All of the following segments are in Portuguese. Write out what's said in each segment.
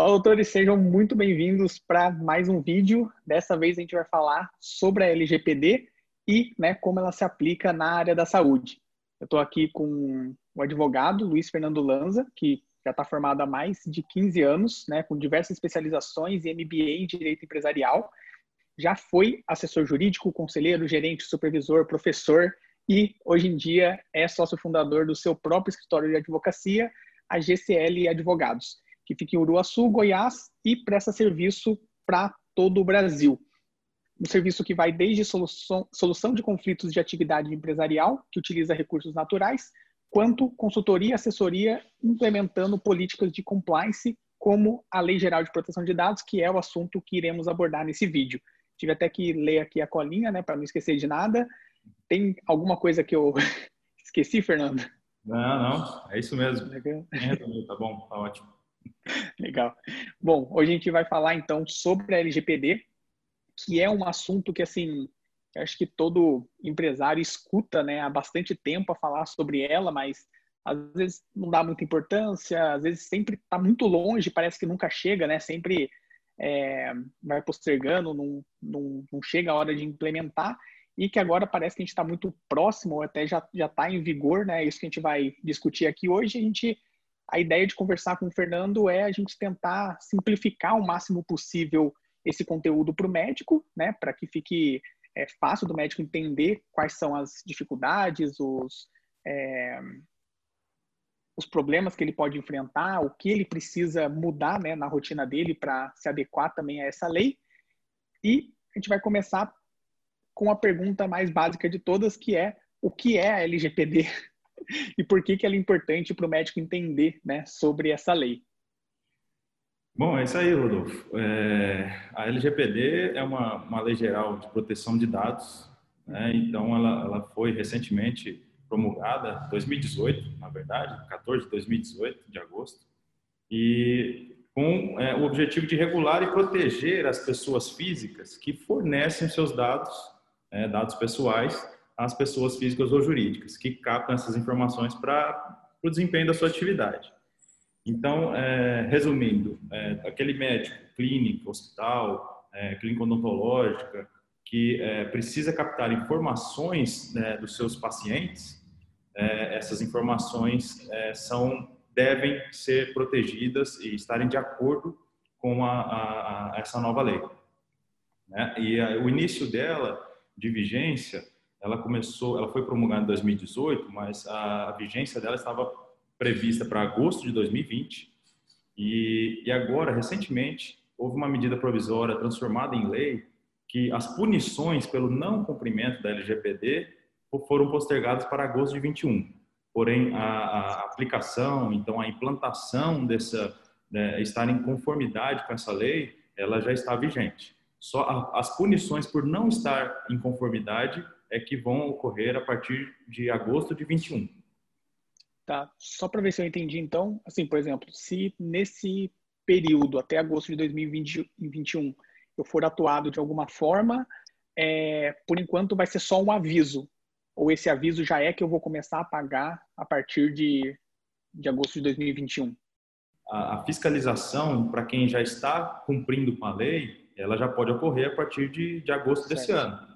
Olá, doutores, sejam muito bem-vindos para mais um vídeo. Dessa vez a gente vai falar sobre a LGPD e né, como ela se aplica na área da saúde. Eu estou aqui com o advogado Luiz Fernando Lanza, que já está formado há mais de 15 anos, né, com diversas especializações e MBA em Direito Empresarial. Já foi assessor jurídico, conselheiro, gerente, supervisor, professor e hoje em dia é sócio fundador do seu próprio escritório de advocacia, a GCL Advogados, que fica em Uruaçu, Goiás e presta serviço para todo o Brasil. Um serviço que vai desde solução, solução de conflitos de atividade empresarial, que utiliza recursos naturais, quanto consultoria e assessoria implementando políticas de compliance, como a Lei Geral de Proteção de Dados, que é o assunto que iremos abordar nesse vídeo. Tive até que ler aqui a colinha, né, para não esquecer de nada. Tem alguma coisa que eu esqueci, Fernando? Não, não, é isso mesmo. Tá bom, tá ótimo. Legal. Bom, hoje a gente vai falar então sobre a LGPD, que é um assunto que assim, acho que todo empresário escuta, né, há bastante tempo a falar sobre ela, mas às vezes não dá muita importância, às vezes sempre está muito longe, parece que nunca chega, né? Sempre é, vai postergando, não, não, não chega a hora de implementar e que agora parece que a gente está muito próximo, ou até já está em vigor, né? Isso que a gente vai discutir aqui hoje. A, gente, a ideia de conversar com o Fernando é a gente tentar simplificar o máximo possível esse conteúdo para o médico, né? Para que fique é, fácil do médico entender quais são as dificuldades, os, é, os problemas que ele pode enfrentar, o que ele precisa mudar né, na rotina dele para se adequar também a essa lei. E a gente vai começar com a pergunta mais básica de todas, que é o que é a LGPD e por que, que ela é importante para o médico entender né, sobre essa lei. Bom, é isso aí, Rodolfo. É, a LGPD é uma, uma lei geral de proteção de dados, né? então ela, ela foi recentemente promulgada, 2018, na verdade, 14 de 2018, de agosto, e com é, o objetivo de regular e proteger as pessoas físicas que fornecem seus dados é, dados pessoais às pessoas físicas ou jurídicas, que captam essas informações para o desempenho da sua atividade. Então, é, resumindo, é, aquele médico, clínica, hospital, é, clínica odontológica, que é, precisa captar informações né, dos seus pacientes, é, essas informações é, são devem ser protegidas e estarem de acordo com a, a, a essa nova lei. Né? E a, o início dela de vigência, ela começou, ela foi promulgada em 2018, mas a, vigência dela estava prevista para agosto de 2020 e, e agora, recentemente, houve uma medida provisória transformada em lei que as punições pelo não cumprimento da LGPD foram postergadas para agosto de 21. Porém, a, a aplicação, então a implantação dessa, né, estar em conformidade com essa lei, ela já está vigente. Só as punições por não estar em conformidade é que vão ocorrer a partir de agosto de 21. Tá. Só para ver se eu entendi então, assim, por exemplo, se nesse período até agosto de 2021 eu for atuado de alguma forma, é, por enquanto vai ser só um aviso. Ou esse aviso já é que eu vou começar a pagar a partir de, de agosto de 2021? A, a fiscalização, para quem já está cumprindo com a lei, ela já pode ocorrer a partir de, de agosto certo. desse ano.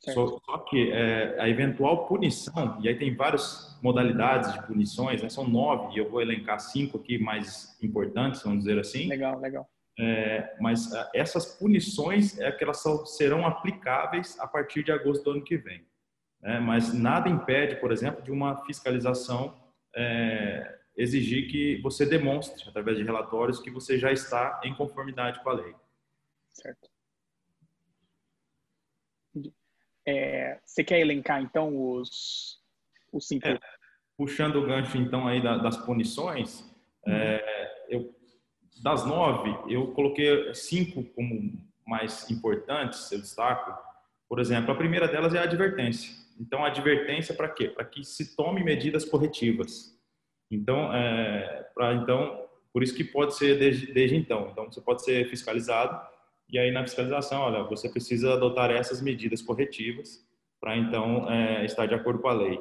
Só, só, que é, a eventual punição, e aí tem várias modalidades de punições, né? são nove, e eu vou elencar cinco aqui mais importantes, vamos dizer assim. Legal, legal. É, mas é, essas punições é que elas serão aplicáveis a partir de agosto do ano que vem. Né? Mas nada impede, por exemplo, de uma fiscalização é, exigir que você demonstre, através de relatórios, que você já está em conformidade com a lei. Certo. É, você quer elencar, então, os, os cinco? É, puxando o gancho, então, aí das punições, uhum. é, eu, das nove, eu coloquei cinco como mais importantes, eu destaco. Por exemplo, a primeira delas é a advertência. Então, a advertência para quê? Para que se tome medidas corretivas. Então, é, pra, então, por isso que pode ser desde, desde então. Então, você pode ser fiscalizado e aí na fiscalização, olha, você precisa adotar essas medidas corretivas para então é, estar de acordo com a lei.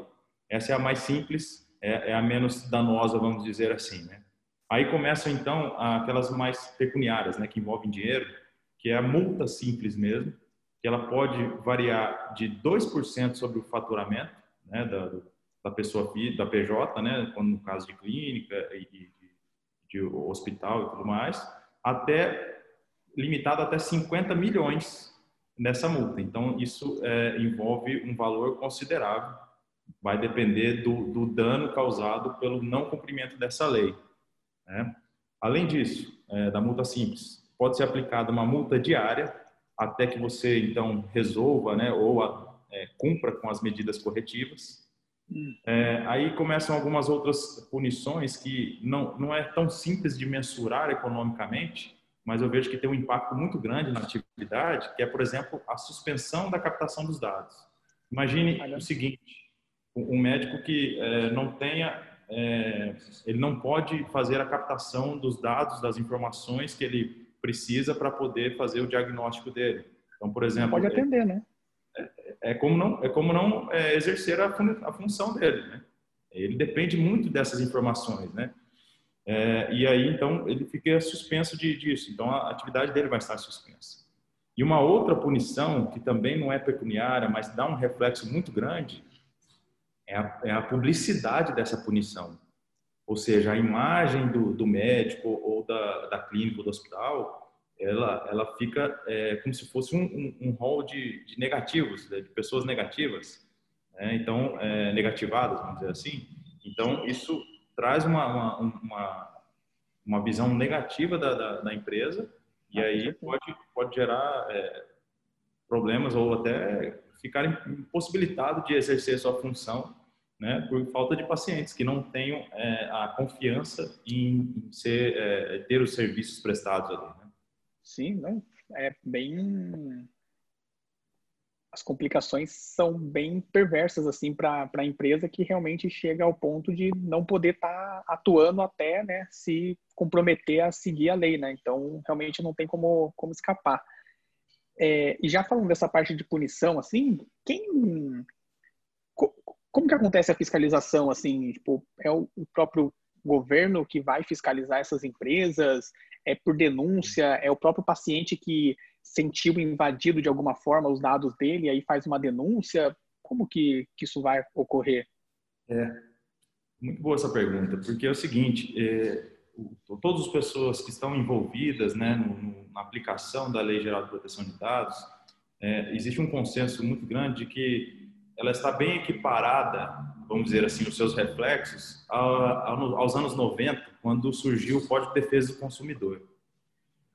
Essa é a mais simples, é, é, a menos danosa, vamos dizer assim, né? Aí começam então aquelas mais pecuniárias, né, que envolvem dinheiro, que é a multa simples mesmo, que ela pode variar de 2% sobre o faturamento, né, da, da pessoa da PJ, né, quando no caso de clínica e de, de hospital e tudo mais, até limitado até 50 milhões nessa multa. Então isso é, envolve um valor considerável. Vai depender do, do dano causado pelo não cumprimento dessa lei. Né? Além disso, é, da multa simples, pode ser aplicada uma multa diária até que você então resolva, né, ou a, é, cumpra com as medidas corretivas. Hum. É, aí começam algumas outras punições que não, não é tão simples de mensurar economicamente, mas eu vejo que tem um impacto muito grande na atividade, que é, por exemplo, a suspensão da captação dos dados. Imagine Olha. o seguinte: um médico que é, não tenha é, ele não pode fazer a captação dos dados, das informações que ele precisa para poder fazer o diagnóstico dele. Então, por exemplo, pode atender, né? É, é como não é como não é, exercer a, fun a, função dele, né? Ele depende muito dessas informações, né? É, e aí então ele fica suspenso de, disso. Então a atividade dele vai estar suspensa. E uma outra punição que também não é pecuniária, mas dá um reflexo muito grande, é a, é a publicidade dessa punição. Ou seja, a imagem do, do médico ou da, da clínica ou do hospital, ela, ela fica é, como se fosse um, um, um rol de, de negativos, né, de pessoas negativas, né? então, é, negativadas, vamos dizer assim. Então, isso traz uma, uma, uma, uma visão negativa da, da, da empresa e ah, aí pode, pode gerar é, problemas ou até ficar impossibilitado de exercer sua função né, por falta de pacientes que não tenham é, a confiança em, ser, é, ter os serviços prestados ali. Né? Sim, não, é bem as complicações são bem perversas assim para a empresa que realmente chega ao ponto de não poder estar tá atuando até né, se comprometer a seguir a lei, né? Então realmente não tem como, como escapar. É, e já falando dessa parte de punição, assim, quem como que acontece a fiscalização, assim, tipo, é o, próprio governo que vai fiscalizar essas empresas? É por denúncia? É o próprio paciente que sentiu invadido de alguma forma os dados dele aí faz uma denúncia? Como que, que isso vai ocorrer? É, muito boa essa pergunta, porque é o seguinte, é, todas as pessoas que estão envolvidas né, no, no, na aplicação da Lei Geral de Proteção de Dados, é, existe um consenso muito grande de que ela está bem equiparada, vamos dizer assim, os seus reflexos aos anos 90, quando surgiu o Código de Defesa do Consumidor.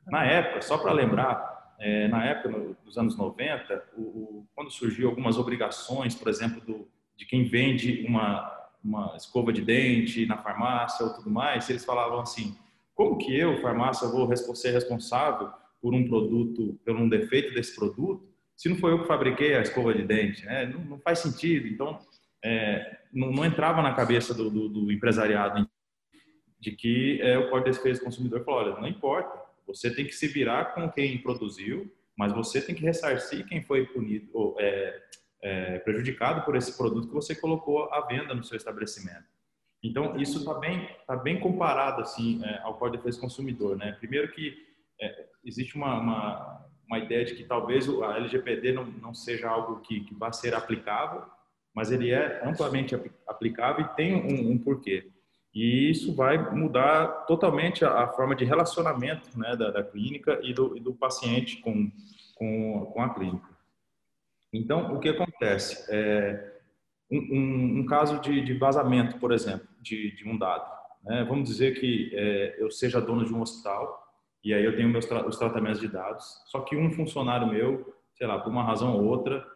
Na época, só para lembrar, é, na época dos anos 90, o, o, quando surgiu algumas obrigações, por exemplo, do, de quem vende uma, uma escova de dente na farmácia ou tudo mais, eles falavam assim: como que eu, farmácia, vou ser responsável por um produto, por um defeito desse produto? se não foi eu que fabriquei a escova de dente, né? não, não faz sentido. Então, é, não, não, entrava na cabeça do, do, do empresariado de que é, o Código de Defesa do Consumidor falou, olha, não importa, você tem que se virar com quem produziu, mas você tem que ressarcir quem foi punido ou é, é, prejudicado por esse produto que você colocou à venda no seu estabelecimento. Então, isso está bem, tá bem comparado assim, é, ao Código de Defesa do Consumidor. Né? Primeiro que é, existe uma, uma uma ideia de que talvez a LGPD não, não seja algo que, que vá ser aplicável, mas ele é amplamente aplicável e tem um, um porquê. E isso vai mudar totalmente a, a forma de relacionamento né, da, da clínica e do, e do paciente com, com, com, a clínica. Então, o que acontece? É, um, um, um caso de, de, vazamento, por exemplo, de, de um dado. Né? Vamos dizer que é, eu seja dono de um hospital e aí eu tenho meus tra os tratamentos de dados. Só que um funcionário meu, sei lá, por uma razão ou outra,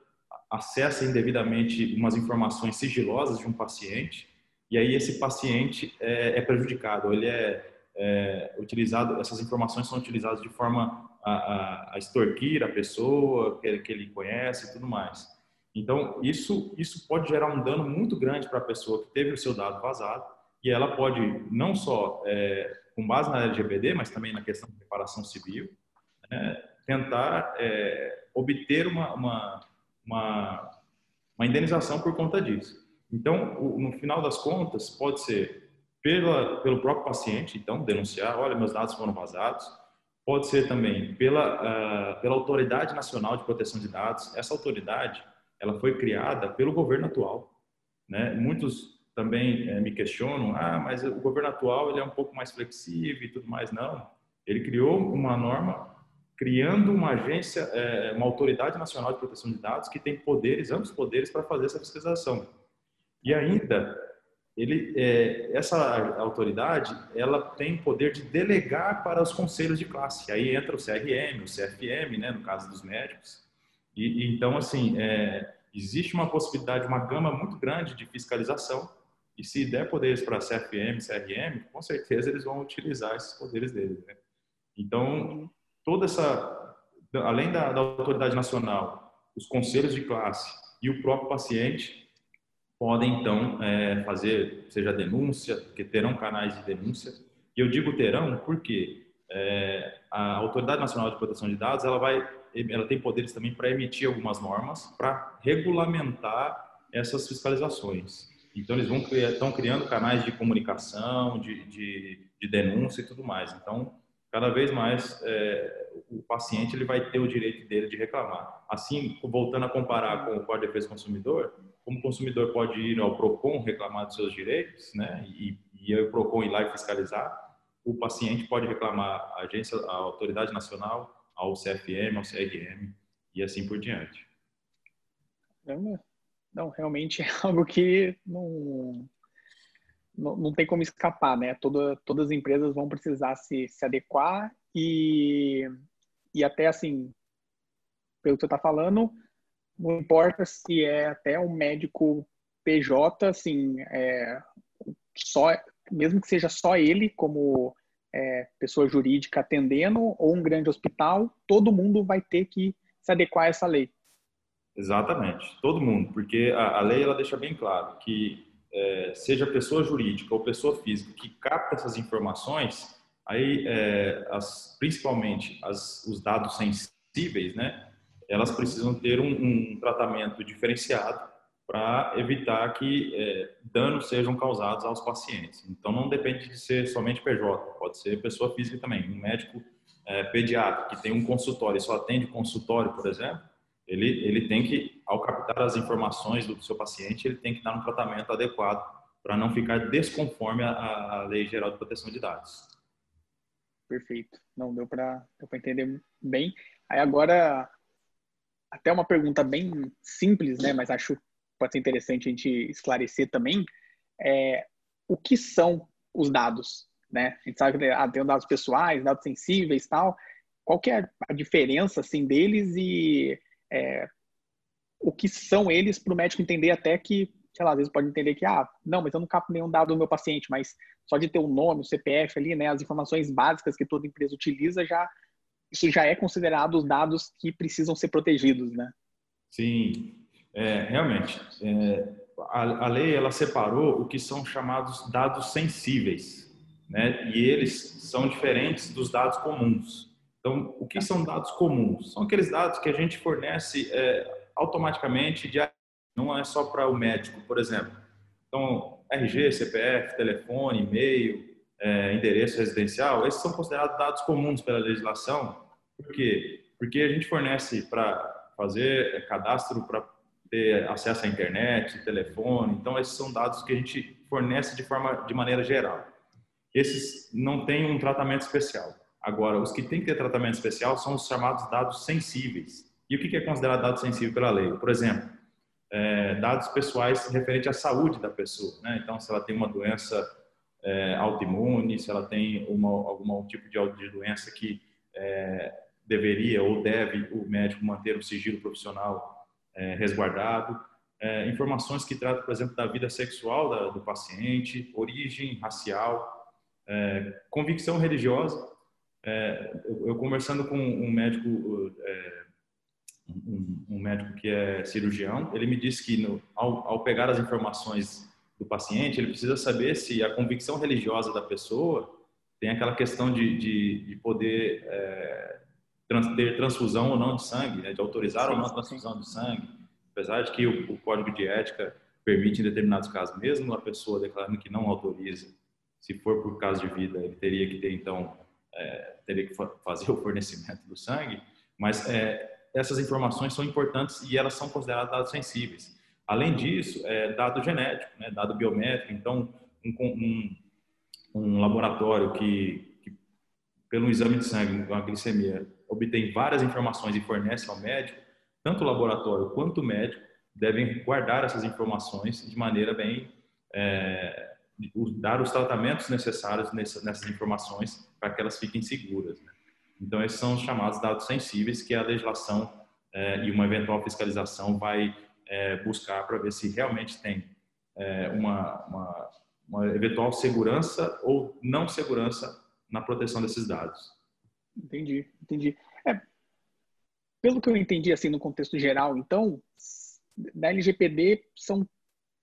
acessa indevidamente umas informações sigilosas de um paciente e aí esse paciente é, é prejudicado, ele é, é, utilizado, essas informações são utilizadas de forma a, a, a extorquir a pessoa que, que ele conhece e tudo mais. Então, isso, isso pode gerar um dano muito grande para a pessoa que teve o seu dado vazado e ela pode não só é, com base na LGPD, mas também na questão de reparação civil, né, tentar é, obter uma, uma, uma, uma, indenização por conta disso. Então, no final das contas, pode ser pela, pelo próprio paciente, então, denunciar, olha, meus dados foram vazados. Pode ser também pela, uh, pela Autoridade Nacional de Proteção de Dados. Essa autoridade, ela foi criada pelo governo atual. Né? Muitos também é, me questionam, ah, mas o governo atual ele é um pouco mais flexível e tudo mais. Não, ele criou uma norma criando uma agência, é, uma autoridade nacional de proteção de dados que tem poderes, amplos poderes para fazer essa fiscalização. E ainda, ele, é, essa autoridade, ela tem poder de delegar para os conselhos de classe. Aí entra o CRM, o CFM, né, no caso dos médicos. E, e então, assim, é, existe uma possibilidade, uma gama muito grande de fiscalização e se der poderes para CFM, CRM, com certeza eles vão utilizar esses poderes deles. Né? Então, toda essa, além da, da, autoridade nacional, os conselhos de classe e o próprio paciente podem então é, fazer, seja denúncia, porque terão canais de denúncia. E eu digo terão porque é, a autoridade nacional de proteção de dados ela vai, ela tem poderes também para emitir algumas normas para regulamentar essas fiscalizações. Então, eles vão estão criando canais de comunicação, de, de, de, denúncia e tudo mais. Então, cada vez mais é, o paciente ele vai ter o direito dele de reclamar. Assim, voltando a comparar com o Código de Defesa do Consumidor, como consumidor pode ir ao PROCON reclamar dos seus direitos, né, e, e o PROCON ir lá e fiscalizar, o paciente pode reclamar à agência, à autoridade nacional, ao CFM, ao CRM e assim por diante. Não, realmente é algo que não, não, não tem como escapar, né? Toda, todas as empresas vão precisar se, se adequar e, e até assim, pelo que você está falando, não importa se é até um médico PJ, assim, é, só, mesmo que seja só ele como é, pessoa jurídica atendendo ou um grande hospital, todo mundo vai ter que se adequar a essa lei. Exatamente, todo mundo, porque a, a lei ela deixa bem claro que é, seja pessoa jurídica ou pessoa física que capta essas informações, aí é, as, principalmente as, os dados sensíveis, né, elas precisam ter um, um tratamento diferenciado para evitar que é, danos sejam causados aos pacientes. Então não depende de ser somente PJ, pode ser pessoa física também, um médico é, pediatra que tem um consultório e só atende consultório, por exemplo ele, ele tem que, ao captar as informações do seu paciente, ele tem que dar um tratamento adequado para não ficar desconforme a, a Lei Geral de Proteção de Dados. Perfeito. Não, deu para entender bem. Aí agora, até uma pergunta bem simples, né? Mas acho que pode ser interessante a gente esclarecer também. É, o que são os dados? Né? A gente sabe que ah, tem dados pessoais, dados sensíveis tal. Qual que é a diferença assim, deles e é, o que são eles para o médico entender até que, sei lá, às vezes pode entender que, ah, não, mas eu não capto nenhum dado do meu paciente, mas só de ter o nome, o CPF ali, né, as informações básicas que toda empresa utiliza, já isso já é considerado os dados que precisam ser protegidos, né? Sim, é, realmente. É, a, a lei ela separou o que são chamados dados sensíveis, né? E eles são diferentes dos dados comuns. Então, o que são dados comuns? São aqueles dados que a gente fornece é, automaticamente, não é só para o médico, por exemplo. Então, RG, CPF, telefone, e-mail, é, endereço residencial, esses são considerados dados comuns pela legislação. Por quê? Porque a gente fornece para fazer é, cadastro para ter acesso à internet, telefone. Então, esses são dados que a gente fornece de forma de maneira geral. Esses não têm um tratamento especial. Agora, os que têm que ter tratamento especial são os chamados dados sensíveis. E o que é considerado dado sensível pela lei? Por exemplo, é, dados pessoais referentes à saúde da pessoa. Né? Então, se ela tem uma doença é, autoimune, se ela tem uma, algum tipo de, doença que é, deveria ou deve o médico manter o sigilo profissional é, resguardado. É, informações que tratam, por exemplo, da vida sexual da, do paciente, origem racial, é, convicção religiosa, é, eu, eu, conversando com um médico, um, um, médico que é cirurgião, ele me disse que no, ao, ao, pegar as informações do paciente, ele precisa saber se a convicção religiosa da pessoa tem aquela questão de, de, de poder é, trans, ter transfusão ou não de sangue, né, de autorizar sim, ou não a transfusão de sangue, apesar de que o, o código de ética permite em determinados casos, mesmo a pessoa declarando que não autoriza, Se for por caso de vida, ele teria que ter, então, é, teria que fazer o fornecimento do sangue. Mas é, essas informações são importantes e elas são consideradas dados sensíveis. Além disso, é dado genético, né, dado biométrico. Então, um, um, um laboratório que, que, pelo exame de sangue, uma glicemia, obtém várias informações e fornece ao médico, tanto o laboratório quanto o médico devem guardar essas informações de maneira bem é, dar os tratamentos necessários nessas informações para que elas fiquem seguras. Né? Então, esses são os chamados dados sensíveis que a legislação é, e uma eventual fiscalização vai é, buscar para ver se realmente tem é, uma, uma, uma, eventual segurança ou não segurança na proteção desses dados. Entendi, entendi. É, pelo que eu entendi assim no contexto geral, então, da LGPD são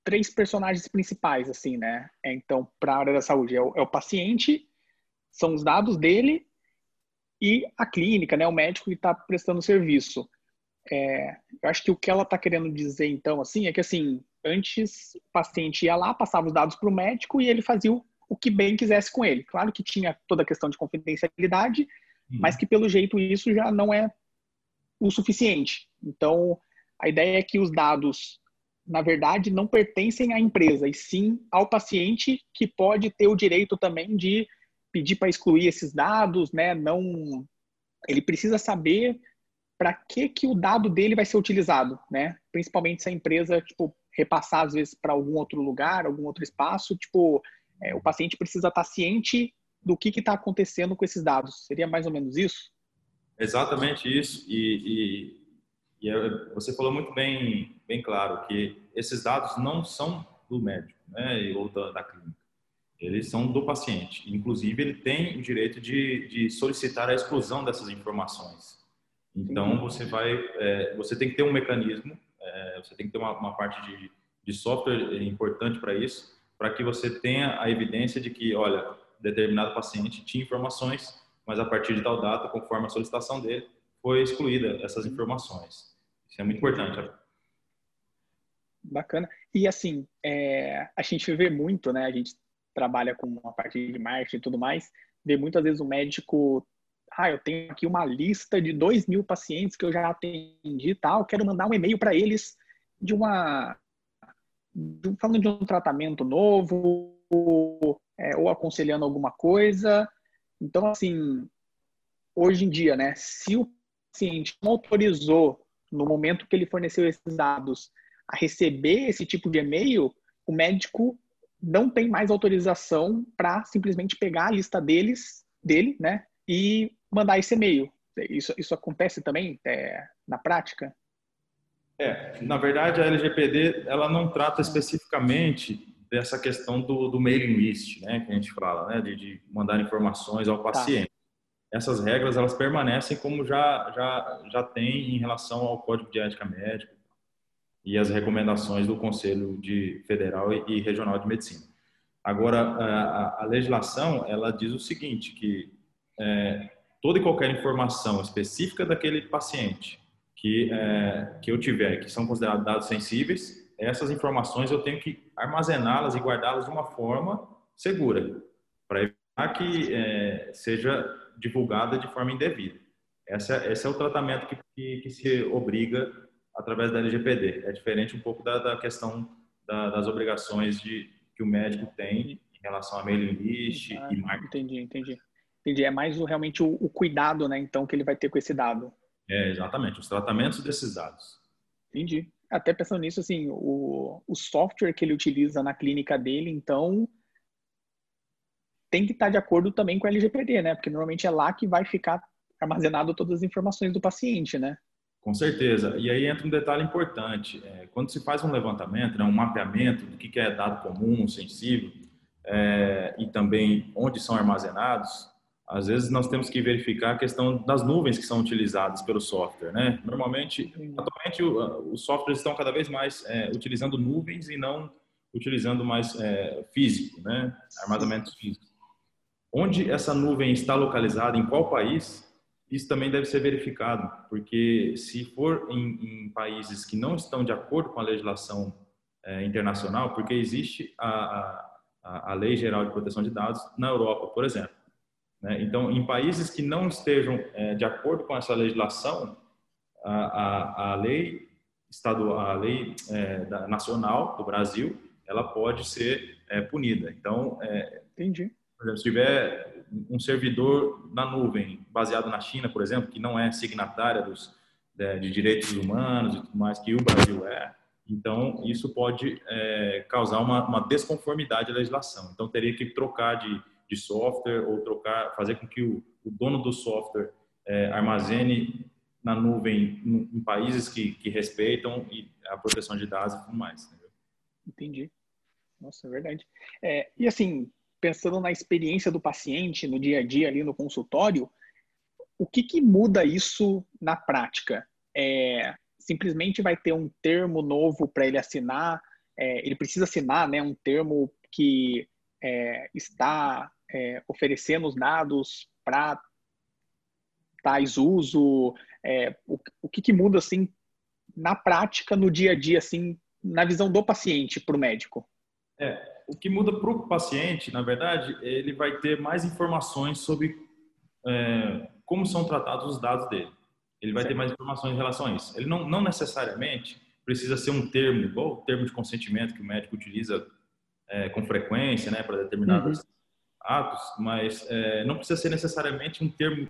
três personagens principais, assim, né? É, então, para a área da saúde, é o, é o, paciente, são os dados dele e a clínica, né? O médico que está prestando serviço. É, eu acho que o que ela está querendo dizer, então, assim, é que, assim, antes o paciente ia lá, passava os dados para o médico e ele fazia o, o, que bem quisesse com ele. Claro que tinha toda a questão de confidencialidade, uhum. mas que, pelo jeito, isso já não é o suficiente. Então, a ideia é que os dados na verdade, não pertencem à empresa, e sim ao paciente que pode ter o direito também de pedir para excluir esses dados, né? Não, ele precisa saber para que que o dado dele vai ser utilizado, né? Principalmente se a empresa tipo repassar às vezes para algum outro lugar, algum outro espaço, tipo é, o paciente precisa estar ciente do que está acontecendo com esses dados. Seria mais ou menos isso? Exatamente isso. E, e e você falou muito bem, bem claro que esses dados não são do médico, né, ou da, da clínica. Eles são do paciente. Inclusive, ele tem o direito de, de solicitar a exclusão dessas informações. Então, você vai, é, você tem que ter um mecanismo, é, você tem que ter uma, uma parte de, de software importante para isso, para que você tenha a evidência de que, olha, determinado paciente tinha informações, mas a partir de tal data, conforme a solicitação dele, foi excluída essas informações. Isso é muito importante. Bacana. E assim, é, a gente vê muito, né? A gente trabalha com a parte de marketing e tudo mais, vê muitas vezes o médico, ah, eu tenho aqui uma lista de dois mil pacientes que eu já atendi e tal, quero mandar um e-mail para eles de uma falando de um tratamento novo é, ou aconselhando alguma coisa. Então, assim, hoje em dia, né? Se o paciente não autorizou no momento que ele forneceu esses dados, a receber esse tipo de e-mail, o médico não tem mais autorização para simplesmente pegar a lista deles, dele, né, e mandar esse e-mail. Isso, isso acontece também é, na prática? É, na verdade a LGPD ela não trata especificamente dessa questão do, do mailing list, né, que a gente fala, né, de, de mandar informações ao tá. paciente. Tá essas regras elas permanecem como já já já tem em relação ao Código de Ética Médica e as recomendações do Conselho de Federal e Regional de Medicina. Agora a, a legislação ela diz o seguinte que é, toda e qualquer informação específica daquele paciente que é, que eu tiver que são considerados dados sensíveis essas informações eu tenho que armazená-las e guardá-las de uma forma segura para evitar que é, seja divulgada de forma indevida. Essa, esse é o tratamento que, que, que, se obriga através da LGPD. É diferente um pouco da, da questão da, das obrigações de, que o médico tem em relação a mailing list ah, e marketing. Entendi, entendi. Entendi. É mais o, realmente o, o, cuidado, né, então, que ele vai ter com esse dado. É, exatamente. Os tratamentos desses dados. Entendi. Até pensando nisso, assim, o, o software que ele utiliza na clínica dele, então, tem que estar de acordo também com a LGPD, né? Porque normalmente é lá que vai ficar armazenado todas as informações do paciente, né? Com certeza. E aí entra um detalhe importante. É, quando se faz um levantamento, né, um mapeamento do que é dado comum, sensível, é, e também onde são armazenados, às vezes nós temos que verificar a questão das nuvens que são utilizadas pelo software, né? Normalmente, atualmente, os softwares estão cada vez mais é, utilizando nuvens e não utilizando mais é, físico, né? Armazenamentos físicos. Onde essa nuvem está localizada, em qual país, isso também deve ser verificado, porque se for em, em países que não estão de acordo com a legislação é, internacional, porque existe a, a, a Lei Geral de Proteção de Dados na Europa, por exemplo. Né? Então, em países que não estejam é, de acordo com essa legislação, a, a, a lei estadual, a lei é, da, nacional do Brasil, ela pode ser é, punida. Então, é, entendi. Exemplo, se tiver um servidor na nuvem baseado na China, por exemplo, que não é signatária dos de, de direitos humanos e tudo mais que o Brasil é, então isso pode é, causar uma, uma, desconformidade à legislação. Então teria que trocar de, de software ou trocar, fazer com que o, o dono do software é, armazene na nuvem em, em países que, que, respeitam e a proteção de dados e tudo mais. Entendeu? Entendi. Nossa, é verdade. É, e assim, pensando na experiência do paciente no dia a dia ali no consultório, o que, que muda isso na prática? É, simplesmente vai ter um termo novo para ele assinar, é, ele precisa assinar né, um termo que é, está é, oferecendo os dados para tais uso, é, o, o que, que, muda assim na prática, no dia a dia, assim, na visão do paciente para o médico? É, o que muda para o paciente, na verdade, ele vai ter mais informações sobre é, como são tratados os dados dele. Ele vai ter mais informações em relação a isso. Ele não, não necessariamente precisa ser um termo, igual o termo de consentimento que o médico utiliza é, com frequência, né, para determinados uhum. atos, mas é, não precisa ser necessariamente um termo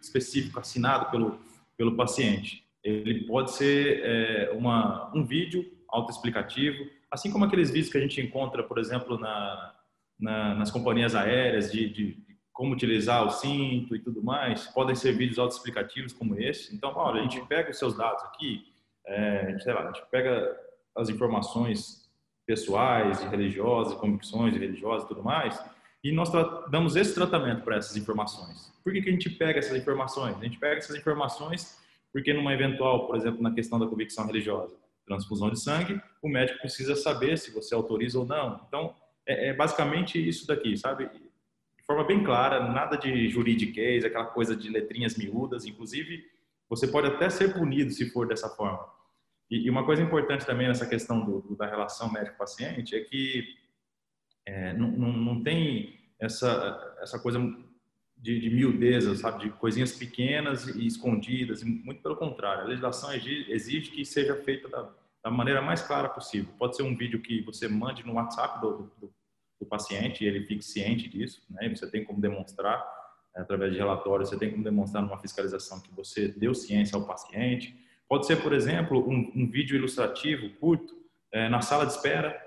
específico assinado pelo, pelo paciente. Ele pode ser é, uma, um vídeo autoexplicativo, assim como aqueles vídeos que a gente encontra, por exemplo, na, na, nas companhias aéreas de, de, como utilizar o cinto e tudo mais, podem ser vídeos autoexplicativos como esse. Então, olha, a gente pega os seus dados aqui, é, sei lá, a gente pega as informações pessoais e religiosas, convicções religiosas e tudo mais, e nós damos esse tratamento para essas informações. Por que, que a gente pega essas informações? A gente pega essas informações porque numa eventual, por exemplo, na questão da convicção religiosa, transfusão de sangue, o médico precisa saber se você autoriza ou não. Então, é, é basicamente isso daqui, sabe? de forma bem clara, nada de juridiquês, aquela coisa de letrinhas miúdas. Inclusive, você pode até ser punido se for dessa forma. E, e uma coisa importante também nessa questão do, do, da relação médico-paciente é que é, não, não, não, tem essa, essa coisa de, de miudeza, sabe, de coisinhas pequenas e escondidas. E muito pelo contrário, a legislação exige, que seja feita da, da, maneira mais clara possível. Pode ser um vídeo que você mande no WhatsApp do, do do paciente e ele fique ciente disso, né? Você tem como demonstrar através de relatórios, você tem como demonstrar numa fiscalização que você deu ciência ao paciente. Pode ser, por exemplo, um, um vídeo ilustrativo curto é, na sala de espera,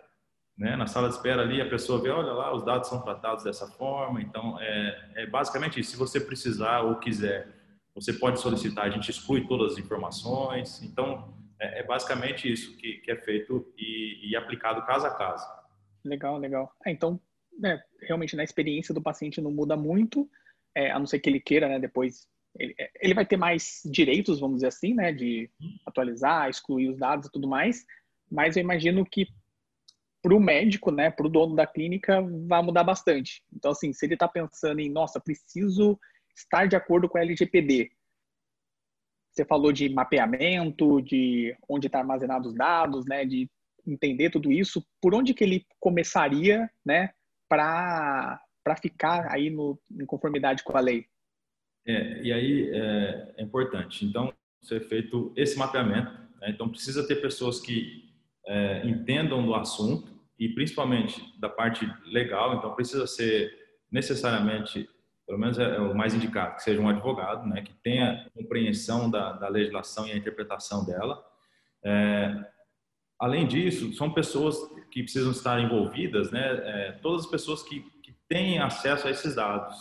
né? Na sala de espera ali a pessoa vê, olha lá, os dados são tratados dessa forma. Então, é, é basicamente isso. Se você precisar ou quiser, você pode solicitar. A gente exclui todas as informações. Então, é, é basicamente isso que, que é feito e, e aplicado caso a caso. Legal, legal. É, então, né, realmente na experiência do paciente não muda muito, é, a não ser que ele queira, né, depois ele, ele, vai ter mais direitos, vamos dizer assim, né, de atualizar, excluir os dados e tudo mais, mas eu imagino que para o médico, né, para o dono da clínica, vai mudar bastante. Então, assim, se ele está pensando em, nossa, preciso estar de acordo com a LGPD, você falou de mapeamento, de onde está armazenado os dados, né, de entender tudo isso, por onde que ele começaria, né, para ficar aí no, em conformidade com a lei? É, e aí é, é importante, então, ser feito esse mapeamento. Né? Então, precisa ter pessoas que é, entendam do assunto e principalmente da parte legal. Então, precisa ser necessariamente, pelo menos é, é o mais indicado, que seja um advogado, né? que tenha compreensão da, da legislação e a interpretação dela. É, Além disso, são pessoas que precisam estar envolvidas, né? É, todas as pessoas que, que têm acesso a esses dados,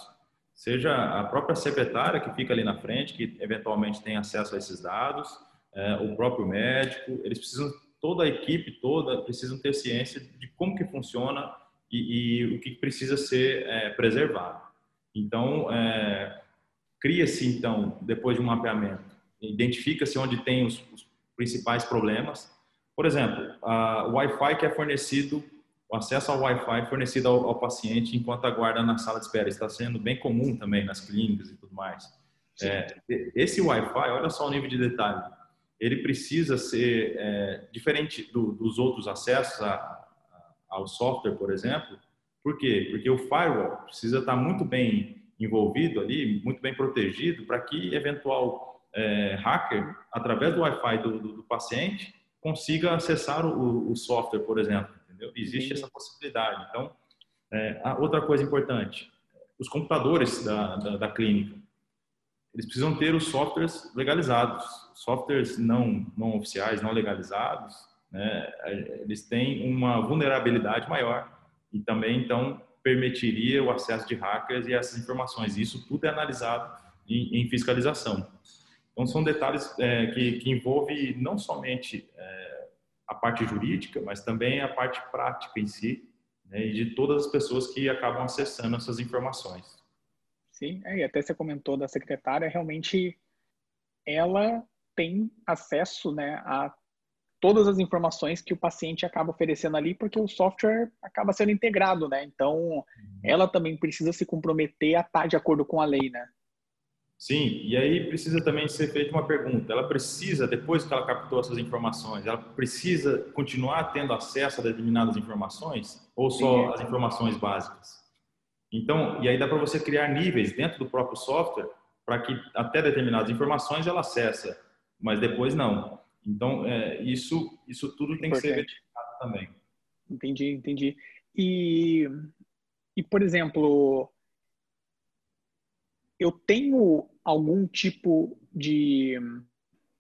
seja a própria secretária que fica ali na frente, que eventualmente tem acesso a esses dados, é, o próprio médico, eles precisam, toda a equipe toda precisam ter ciência de como que funciona e, e o que precisa ser é, preservado. Então, é, cria-se então, depois de um mapeamento, identifica-se onde tem os, os principais problemas, por exemplo, o Wi-Fi que é fornecido, o acesso ao Wi-Fi fornecido ao, ao, paciente enquanto aguarda na sala de espera está sendo bem comum também nas clínicas e tudo mais. É, esse Wi-Fi, olha só o nível de detalhe, ele precisa ser é, diferente do, dos outros acessos a, a, ao software, por exemplo, Por quê? Porque o firewall precisa estar muito bem envolvido ali, muito bem protegido, para que eventual é, hacker, através do Wi-Fi do, do, do, paciente, consiga acessar o, o software, por exemplo. Entendeu? Existe essa possibilidade. Então, é, outra coisa importante, os computadores da, da, da, clínica, eles precisam ter os softwares legalizados, softwares não, não oficiais, não legalizados, né? eles têm uma vulnerabilidade maior e também, então, permitiria o acesso de hackers e essas informações. Isso tudo é analisado em, em fiscalização. Então, são detalhes é, que, que envolve não somente é, a parte jurídica, mas também a parte prática em si, né, e de todas as pessoas que acabam acessando essas informações. Sim, é, e até você comentou da secretária, realmente ela tem acesso né, a todas as informações que o paciente acaba oferecendo ali, porque o software acaba sendo integrado, né? Então, uhum. ela também precisa se comprometer a estar de acordo com a lei, né? Sim, e aí precisa também ser feita uma pergunta. Ela precisa, depois que ela captou essas informações, ela precisa continuar tendo acesso a determinadas informações ou só Sim. as informações básicas? Então, e aí dá para você criar níveis dentro do próprio software para que até determinadas informações ela acessa, mas depois não. Então, é, isso, isso tudo tem Importante. que ser verificado também. Entendi, entendi. E, e, por exemplo, eu tenho algum tipo de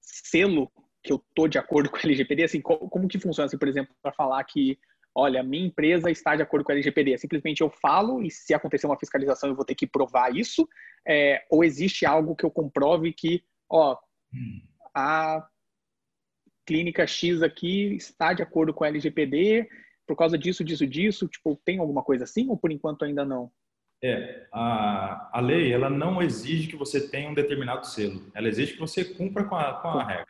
selo que eu tô de acordo com a LGPD? Assim, como, como que funciona, assim, por exemplo, para falar que, olha, minha empresa está de acordo com a LGPD? Simplesmente eu falo e se acontecer uma fiscalização eu vou ter que provar isso? É, ou existe algo que eu comprove que, ó, hum. a clínica X aqui está de acordo com a LGPD por causa disso, disso, disso? Tipo, tem alguma coisa assim ou por enquanto ainda não? É, a, a lei, ela não exige que você tenha um determinado selo. Ela exige que você cumpra com a, com a regra.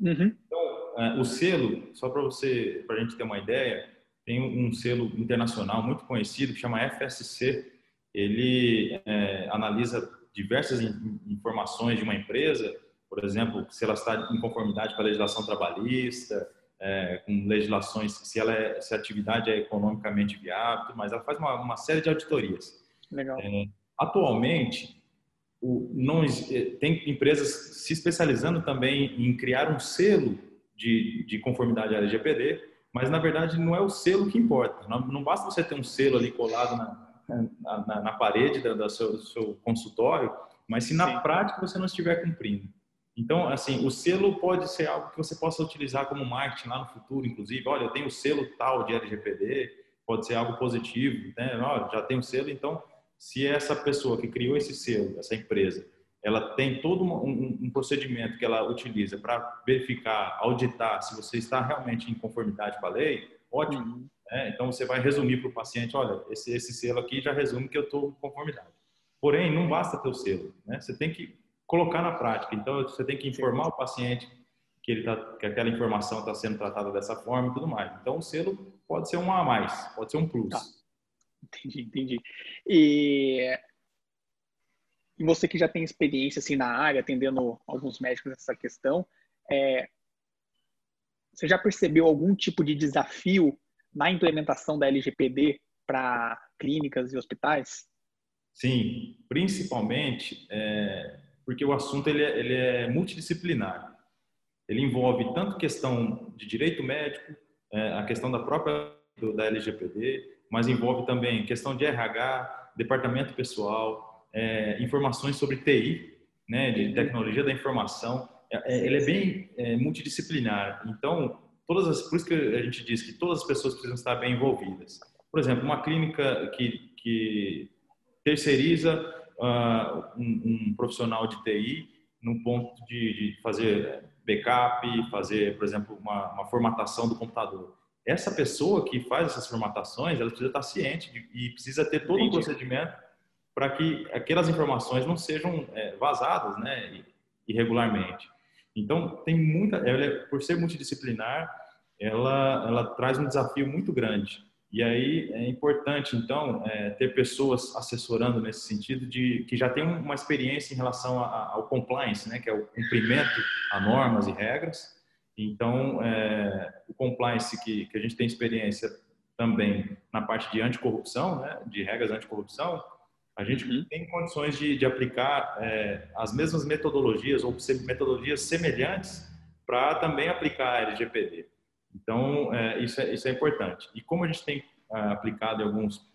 Uhum. Então, é, o selo, só para você, para a gente ter uma ideia, tem um selo internacional muito conhecido que chama FSC. Ele é, analisa diversas informações de uma empresa por exemplo, se ela está em conformidade com a legislação trabalhista, é, com legislações, se, ela é, se a atividade é economicamente viável, mas ela faz uma, uma série de auditorias. Legal. É, atualmente, o, não, é, tem empresas se especializando também em criar um selo de, de conformidade à LGPD, mas na verdade não é o selo que importa. Não, não basta você ter um selo ali colado na, na, na, na parede seu, do seu consultório, mas se na Sim. prática você não estiver cumprindo. Então, assim, o selo pode ser algo que você possa utilizar como marketing lá no futuro, inclusive. Olha, eu tenho o selo tal de LGPD, pode ser algo positivo, né? Olha, já tem o selo, então, se essa pessoa que criou esse selo, essa empresa, ela tem todo um, um procedimento que ela utiliza para verificar, auditar se você está realmente em conformidade com a lei, ótimo. Uhum. Né? Então, você vai resumir para o paciente, olha, esse, esse selo aqui já resume que eu estou em conformidade. Porém, não basta ter o selo, né? Você tem que colocar na prática. Então, você tem que informar o paciente que, ele tá, que aquela informação está sendo tratada dessa forma e tudo mais. Então, o selo pode ser um a mais, pode ser um plus. Tá. Entendi, entendi. E, e você que já tem experiência assim na área, atendendo alguns médicos nessa questão, é, você já percebeu algum tipo de desafio na implementação da LGPD para clínicas e hospitais? Sim, principalmente é, porque o assunto ele é, ele é multidisciplinar. Ele envolve tanto questão de direito médico, é, a questão da própria do, da LGPD, mas envolve também questão de RH, departamento pessoal, é, informações sobre TI, né, de tecnologia da informação. É, é, ele é bem é, multidisciplinar. Então, todas as, por isso que a gente diz que todas as pessoas precisam estar bem envolvidas. Por exemplo, uma clínica que, que terceiriza uh, um, um, profissional de TI no ponto de, de, fazer backup, fazer, por exemplo, uma, uma, formatação do computador. Essa pessoa que faz essas formatações, ela precisa estar ciente de, e precisa ter todo Entendi. um procedimento para que aquelas informações não sejam é, vazadas, né, irregularmente. Então, tem muita, ela, por ser multidisciplinar, ela, ela traz um desafio muito grande. E aí é importante, então, é, ter pessoas assessorando nesse sentido de que já tem uma experiência em relação a, ao compliance, né, que é o cumprimento a normas e regras. Então, é, o compliance que, que a gente tem experiência também na parte de anticorrupção, né, de regras anticorrupção, a gente uhum. tem condições de, de aplicar é, as mesmas metodologias ou metodologias semelhantes para também aplicar a LGPD. Então, é, isso, é, isso é importante. E como a gente tem é, aplicado em alguns,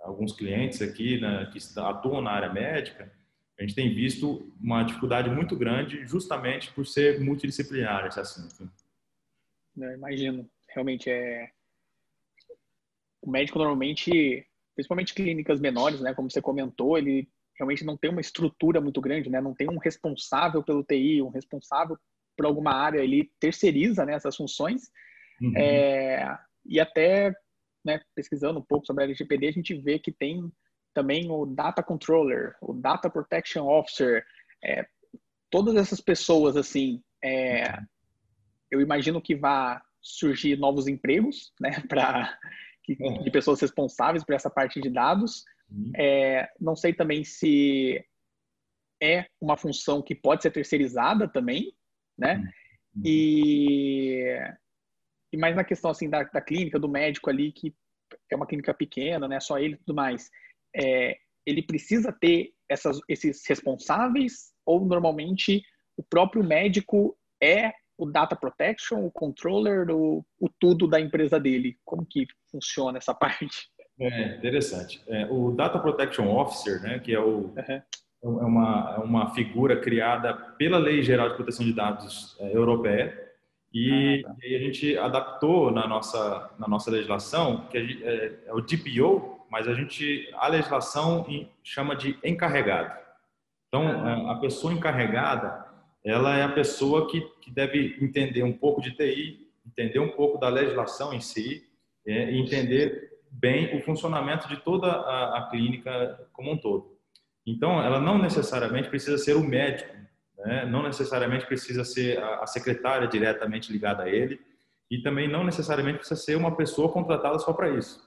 alguns clientes aqui né, que atuam na área médica, a gente tem visto uma dificuldade muito grande justamente por ser multidisciplinar esse assunto. Eu imagino. Realmente é... O médico normalmente, principalmente clínicas menores, né, como você comentou, ele realmente não tem uma estrutura muito grande, né? Não tem um responsável pelo TI, um responsável por alguma área, ele terceiriza né, essas funções. Uhum. É, e até né, pesquisando um pouco sobre a LGPD, a gente vê que tem também o Data Controller, o Data Protection Officer, é, todas essas pessoas, assim, é, eu imagino que vá surgir novos empregos, né, para é. de pessoas responsáveis por essa parte de dados. Uhum. É, não sei também se é uma função que pode ser terceirizada também, né? Uhum. E, e mais na questão assim da, da clínica, do médico ali, que é uma clínica pequena, né? Só ele e tudo mais. É, ele precisa ter essas, esses responsáveis ou normalmente o próprio médico é o data protection, o controller, o, o tudo da empresa dele? Como que funciona essa parte? É interessante. É, o Data Protection Officer, né, que é o, uhum é uma, é uma figura criada pela Lei Geral de Proteção de Dados é, Europeia e, ah, tá. e, a gente adaptou na nossa, na nossa legislação, que é, é, o DPO, mas a gente, a legislação chama de encarregado. Então, ah. a pessoa encarregada, ela é a pessoa que, que deve entender um pouco de TI, entender um pouco da legislação em si, é, e entender bem o funcionamento de toda a, a clínica como um todo. Então, ela não necessariamente precisa ser o médico, né? não necessariamente precisa ser a secretária diretamente ligada a ele, e também não necessariamente precisa ser uma pessoa contratada só para isso.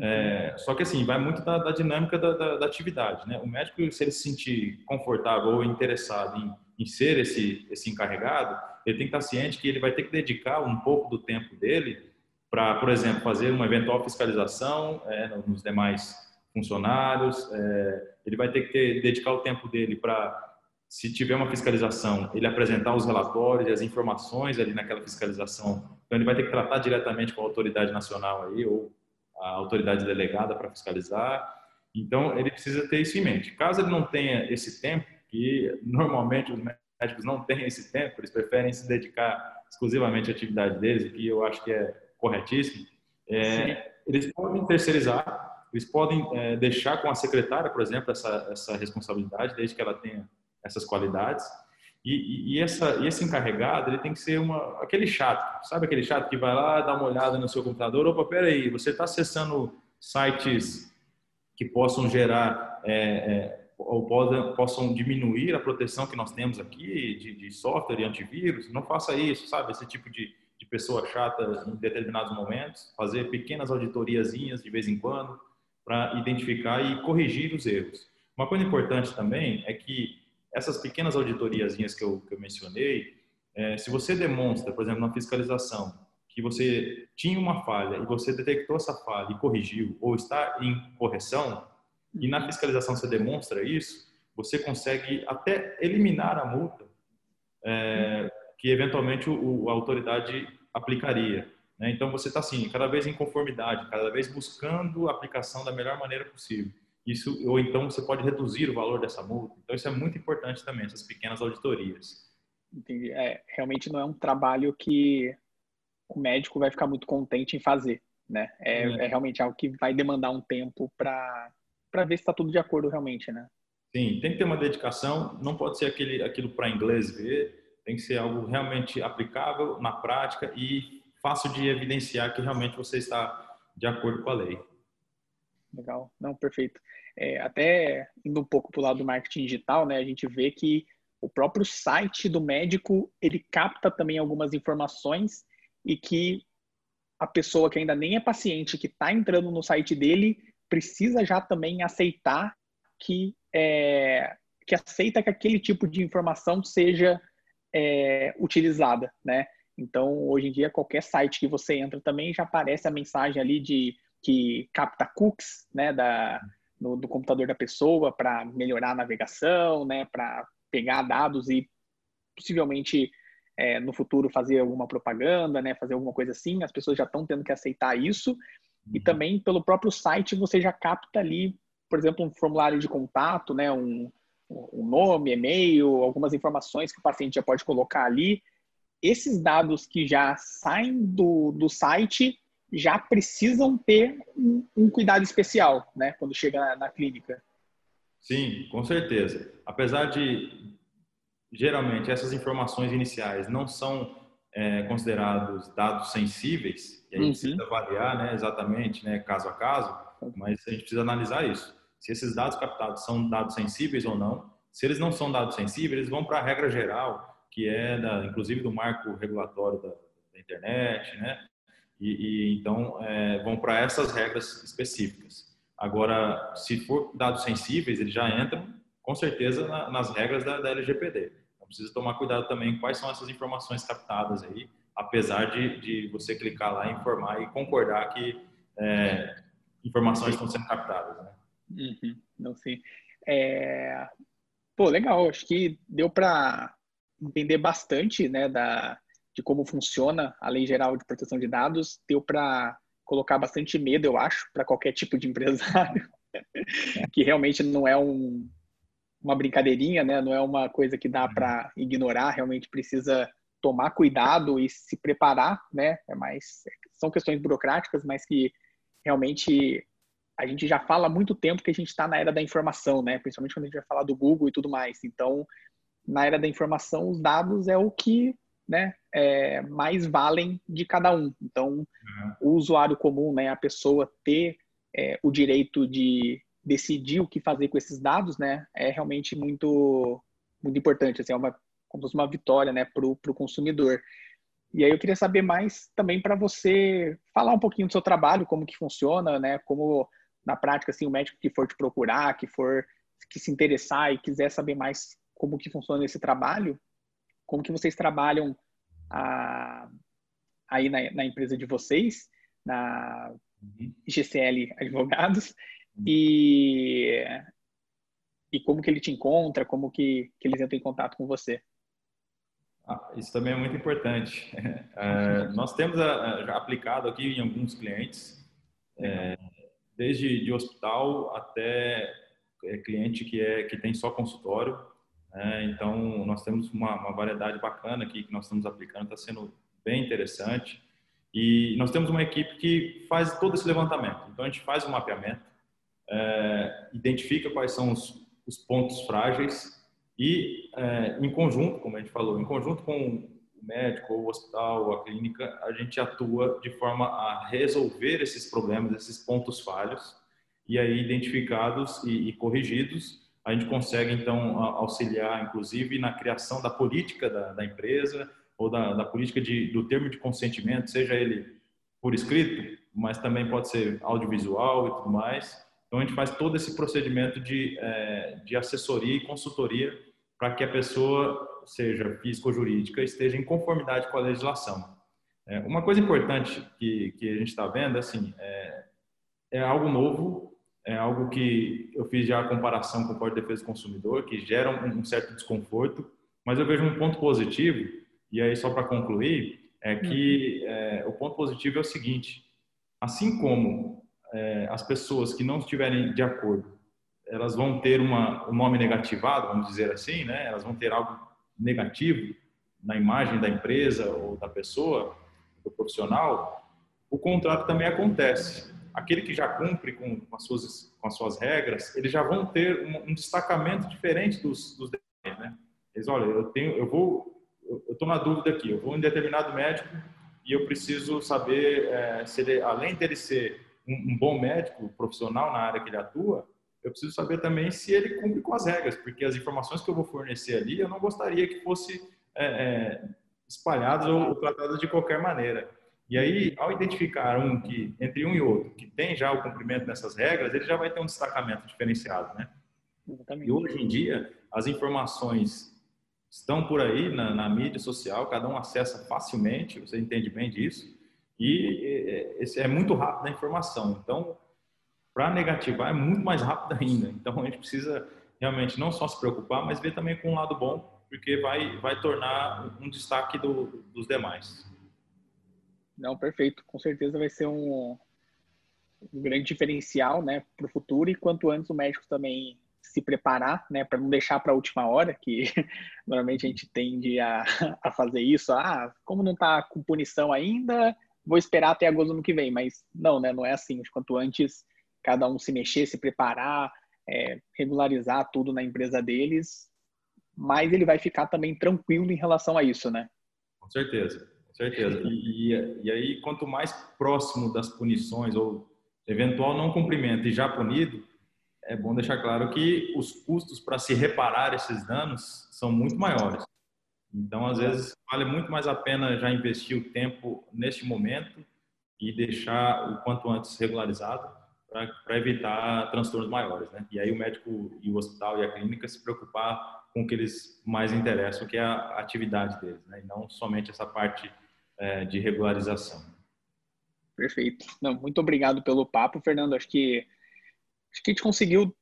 É, só que assim, vai muito da, da dinâmica da, da, da, atividade. Né? O médico, se ele se sentir confortável ou interessado em, em ser esse, esse encarregado, ele tem que estar ciente que ele vai ter que dedicar um pouco do tempo dele para, por exemplo, fazer uma eventual fiscalização é, nos demais funcionários, é, ele vai ter que ter, dedicar o tempo dele para, se tiver uma fiscalização, ele apresentar os relatórios e as informações ali naquela fiscalização. Então, ele vai ter que tratar diretamente com a autoridade nacional aí, ou a autoridade delegada para fiscalizar. Então, ele precisa ter isso em mente. Caso ele não tenha esse tempo, que normalmente os médicos não têm esse tempo, eles preferem se dedicar exclusivamente à atividade deles, o que eu acho que é corretíssimo, é, eles podem terceirizar eles podem é, deixar com a secretária, por exemplo, essa, essa responsabilidade, desde que ela tenha essas qualidades. E, e, essa, e esse encarregado, ele tem que ser uma, aquele chato, sabe aquele chato que vai lá, dá uma olhada no seu computador, opa, peraí, você está acessando sites que possam gerar é, é, ou podem, possam diminuir a proteção que nós temos aqui de, de, software e antivírus, não faça isso, sabe? Esse tipo de, de pessoa chata em determinados momentos, fazer pequenas auditoriazinhas de vez em quando, para identificar e corrigir os erros. Uma coisa importante também é que essas pequenas auditoriazinhas que eu, que eu mencionei, é, se você demonstra, por exemplo, na fiscalização, que você tinha uma falha e você detectou essa falha e corrigiu, ou está em correção, e na fiscalização você demonstra isso, você consegue até eliminar a multa é, que eventualmente o, a autoridade aplicaria. Né? Então você está assim, cada vez em conformidade, cada vez buscando a aplicação da melhor maneira possível. Isso ou então você pode reduzir o valor dessa multa. Então isso é muito importante também essas pequenas auditorias. Entendi. É, realmente não é um trabalho que o médico vai ficar muito contente em fazer, né? É, é. é realmente algo que vai demandar um tempo para para ver se está tudo de acordo realmente, né? Sim, tem que ter uma dedicação. Não pode ser aquele aquilo para inglês ver. Tem que ser algo realmente aplicável na prática e fácil de evidenciar que realmente você está de acordo com a lei. Legal, não, perfeito. É, até indo um pouco para o lado do marketing digital, né, a gente vê que o próprio site do médico ele capta também algumas informações e que a pessoa que ainda nem é paciente, que está entrando no site dele, precisa já também aceitar que é, que aceita que aquele tipo de informação seja é, utilizada, né? Então, hoje em dia, qualquer site que você entra também já aparece a mensagem ali de que capta cookies né, da, no, do computador da pessoa para melhorar a navegação, né, para pegar dados e possivelmente é, no futuro fazer alguma propaganda, né, fazer alguma coisa assim. As pessoas já estão tendo que aceitar isso. Uhum. E também pelo próprio site você já capta ali, por exemplo, um formulário de contato, né, um, um nome, e-mail, algumas informações que o paciente já pode colocar ali. Esses dados que já saem do, do site já precisam ter um, um cuidado especial, né, quando chega na, na clínica. Sim, com certeza. Apesar de geralmente essas informações iniciais não são é, considerados dados sensíveis, e a gente uhum. precisa avaliar né, exatamente, né, caso a caso, mas a gente precisa analisar isso. Se esses dados captados são dados sensíveis ou não. Se eles não são dados sensíveis, eles vão para a regra geral, que é, da, inclusive, do marco regulatório da, da internet, né? E, e então é, vão para essas regras específicas. Agora, se for dados sensíveis, eles já entram com certeza na, nas regras da, da, LGPD. Então precisa tomar cuidado também quais são essas informações captadas aí, apesar de, de você clicar lá, informar e concordar que é, informações estão sendo captadas. Né? Uhum, não sei. É... Pô, legal. Acho que deu para entender bastante, né, da de como funciona a Lei Geral de Proteção de Dados, deu para colocar bastante medo, eu acho, para qualquer tipo de empresário, que realmente não é um, uma brincadeirinha, né? Não é uma coisa que dá para ignorar, realmente precisa tomar cuidado e se preparar, né? É mais são questões burocráticas, mas que realmente a gente já fala há muito tempo que a gente está na era da informação, né? Principalmente quando a gente vai falar do Google e tudo mais. Então, na era da informação, os dados é o que né, é, mais valem de cada um. Então, uhum. o usuário comum, né, a pessoa ter é, o direito de decidir o que fazer com esses dados, né, é realmente muito, muito importante. Assim, é uma, como se fosse uma vitória, né, para o consumidor. E aí eu queria saber mais também para você falar um pouquinho do seu trabalho, como que funciona, né, como na prática, assim, o médico que for te procurar, que for que se interessar e quiser saber mais como que funciona esse trabalho, como que vocês trabalham a, aí na, na, empresa de vocês, na GCL Advogados, uhum. e, e como que ele te encontra, como que, que eles entram em contato com você. Ah, isso também é muito importante. É, nós temos a, a, aplicado aqui em alguns clientes, é, desde de hospital até é, cliente que, é, que tem só consultório, é, então, nós temos uma, uma, variedade bacana aqui que nós estamos aplicando, está sendo bem interessante. E nós temos uma equipe que faz todo esse levantamento. Então, a gente faz um mapeamento, é, identifica quais são os, os pontos frágeis e, é, em conjunto, como a gente falou, em conjunto com o médico, ou o hospital, ou a clínica, a gente atua de forma a resolver esses problemas, esses pontos falhos, e aí identificados e, e corrigidos, a gente consegue, então, auxiliar, inclusive, na criação da política da, da empresa ou da, da política de, do termo de consentimento, seja ele por escrito, mas também pode ser audiovisual e tudo mais. Então, a gente faz todo esse procedimento de, é, de assessoria e consultoria para que a pessoa, seja física ou jurídica, esteja em conformidade com a legislação. É, uma coisa importante que, que a gente está vendo, assim, é, é algo novo, é algo que eu fiz já a comparação com o Código de Defesa do Consumidor, que gera um, certo desconforto, mas eu vejo um ponto positivo, e aí só para concluir, é que uhum. é, o ponto positivo é o seguinte, assim como é, as pessoas que não estiverem de acordo, elas vão ter uma, um nome negativado, vamos dizer assim, né? elas vão ter algo negativo na imagem da empresa ou da pessoa, do profissional, o contrato também acontece aquele que já cumpre com, as, suas, com as suas regras, eles já vão ter um, um destacamento diferente dos, dos demais, né? Eles, olha, eu tenho, eu vou, eu estou na dúvida aqui, eu vou em determinado médico e eu preciso saber é, se ele, além dele ser um, um, bom médico profissional na área que ele atua, eu preciso saber também se ele cumpre com as regras, porque as informações que eu vou fornecer ali, eu não gostaria que fosse é, é, espalhadas ou tratadas de qualquer maneira. E aí, ao identificar um que, entre um e outro, que tem já o cumprimento dessas regras, ele já vai ter um destacamento diferenciado, né? Exatamente. E hoje em dia, as informações estão por aí na, na, mídia social, cada um acessa facilmente, você entende bem disso. E esse é muito rápido a informação. Então, para negativar é muito mais rápido ainda. Então, a gente precisa realmente não só se preocupar, mas ver também com um lado bom, porque vai, vai tornar um destaque do, dos demais. Não, perfeito. Com certeza vai ser um, um grande diferencial né, para o futuro e quanto antes o médico também se preparar, né, para não deixar para a última hora, que normalmente a gente tende a, a fazer isso. Ah, como não está com punição ainda, vou esperar até agosto do ano que vem. Mas não, né, não é assim. Quanto antes cada um se mexer, se preparar, é, regularizar tudo na empresa deles, mais ele vai ficar também tranquilo em relação a isso, né? Com certeza, certeza. E, e, aí, quanto mais próximo das punições ou eventual não cumprimento e já punido, é bom deixar claro que os custos para se reparar esses danos são muito maiores. Então, às vezes, vale muito mais a pena já investir o tempo neste momento e deixar o quanto antes regularizado para evitar transtornos maiores, né? E aí o médico e o hospital e a clínica se preocupar com o que eles mais interessam, que é a atividade deles, né? E não somente essa parte é, de regularização. Perfeito. Não, muito obrigado pelo papo, Fernando. Acho que acho que a gente conseguiu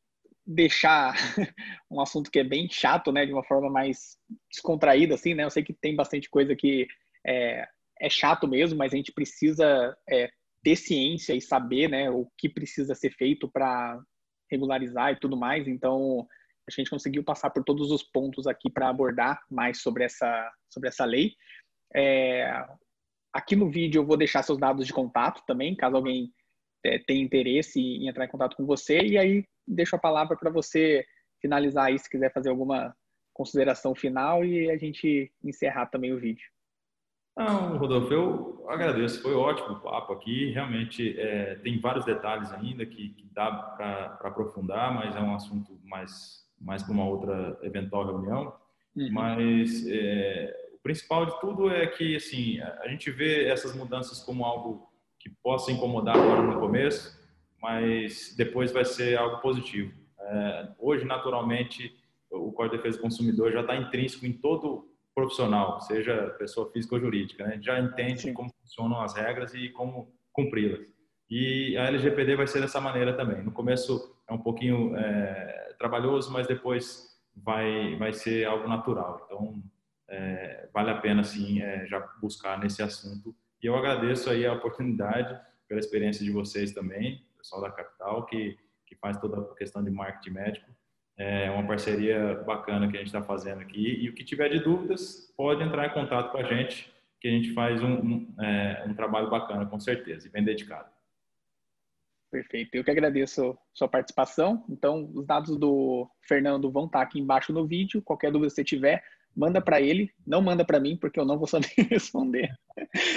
deixar um assunto que é bem chato, né, de uma forma mais descontraída, assim, né? Eu sei que tem bastante coisa que é, é chato mesmo, mas a gente precisa é, ter ciência e saber, né, o que precisa ser feito para regularizar e tudo mais. Então, a gente conseguiu passar por todos os pontos aqui para abordar mais sobre essa sobre essa lei. É, Aqui no vídeo eu vou deixar seus dados de contato também, caso alguém é, tenha interesse em entrar em contato com você. E aí deixo a palavra para você finalizar aí, se quiser fazer alguma consideração final e a gente encerrar também o vídeo. Não, Rodolfo, eu agradeço. Foi ótimo o papo aqui. Realmente é, tem vários detalhes ainda que, que dá para aprofundar, mas é um assunto mais, mais para uma outra eventual reunião. Uhum. Mas é, principal de tudo é que assim a gente vê essas mudanças como algo que possa incomodar agora no começo, mas depois vai ser algo positivo. É, hoje, naturalmente, o Código de Defesa do Consumidor já está intrínseco em todo profissional, seja pessoa física ou jurídica, né? já entende Sim. como funcionam as regras e como cumpri-las. E a LGPD vai ser dessa maneira também. No começo é um pouquinho é, trabalhoso, mas depois vai vai ser algo natural. Então é, vale a pena sim é, já buscar nesse assunto. E eu agradeço aí a oportunidade pela experiência de vocês também, pessoal da Capital, que, que faz toda a questão de marketing médico. É uma parceria bacana que a gente está fazendo aqui. E o que tiver de dúvidas, pode entrar em contato com a gente, que a gente faz um, um, é, um trabalho bacana, com certeza, e bem dedicado. Perfeito. Eu que agradeço sua participação. Então, os dados do Fernando vão estar aqui embaixo no vídeo. Qualquer dúvida que você tiver, manda para ele, não manda para mim, porque eu não vou saber responder.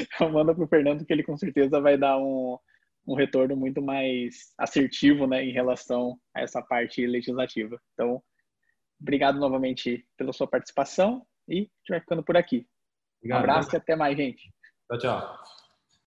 Então, manda para o Fernando, que ele com certeza vai dar um, um retorno muito mais assertivo né, em relação a essa parte legislativa. Então, obrigado novamente pela sua participação e a gente vai ficando por aqui. Obrigado, um abraço e até mais, gente. Tchau, tchau.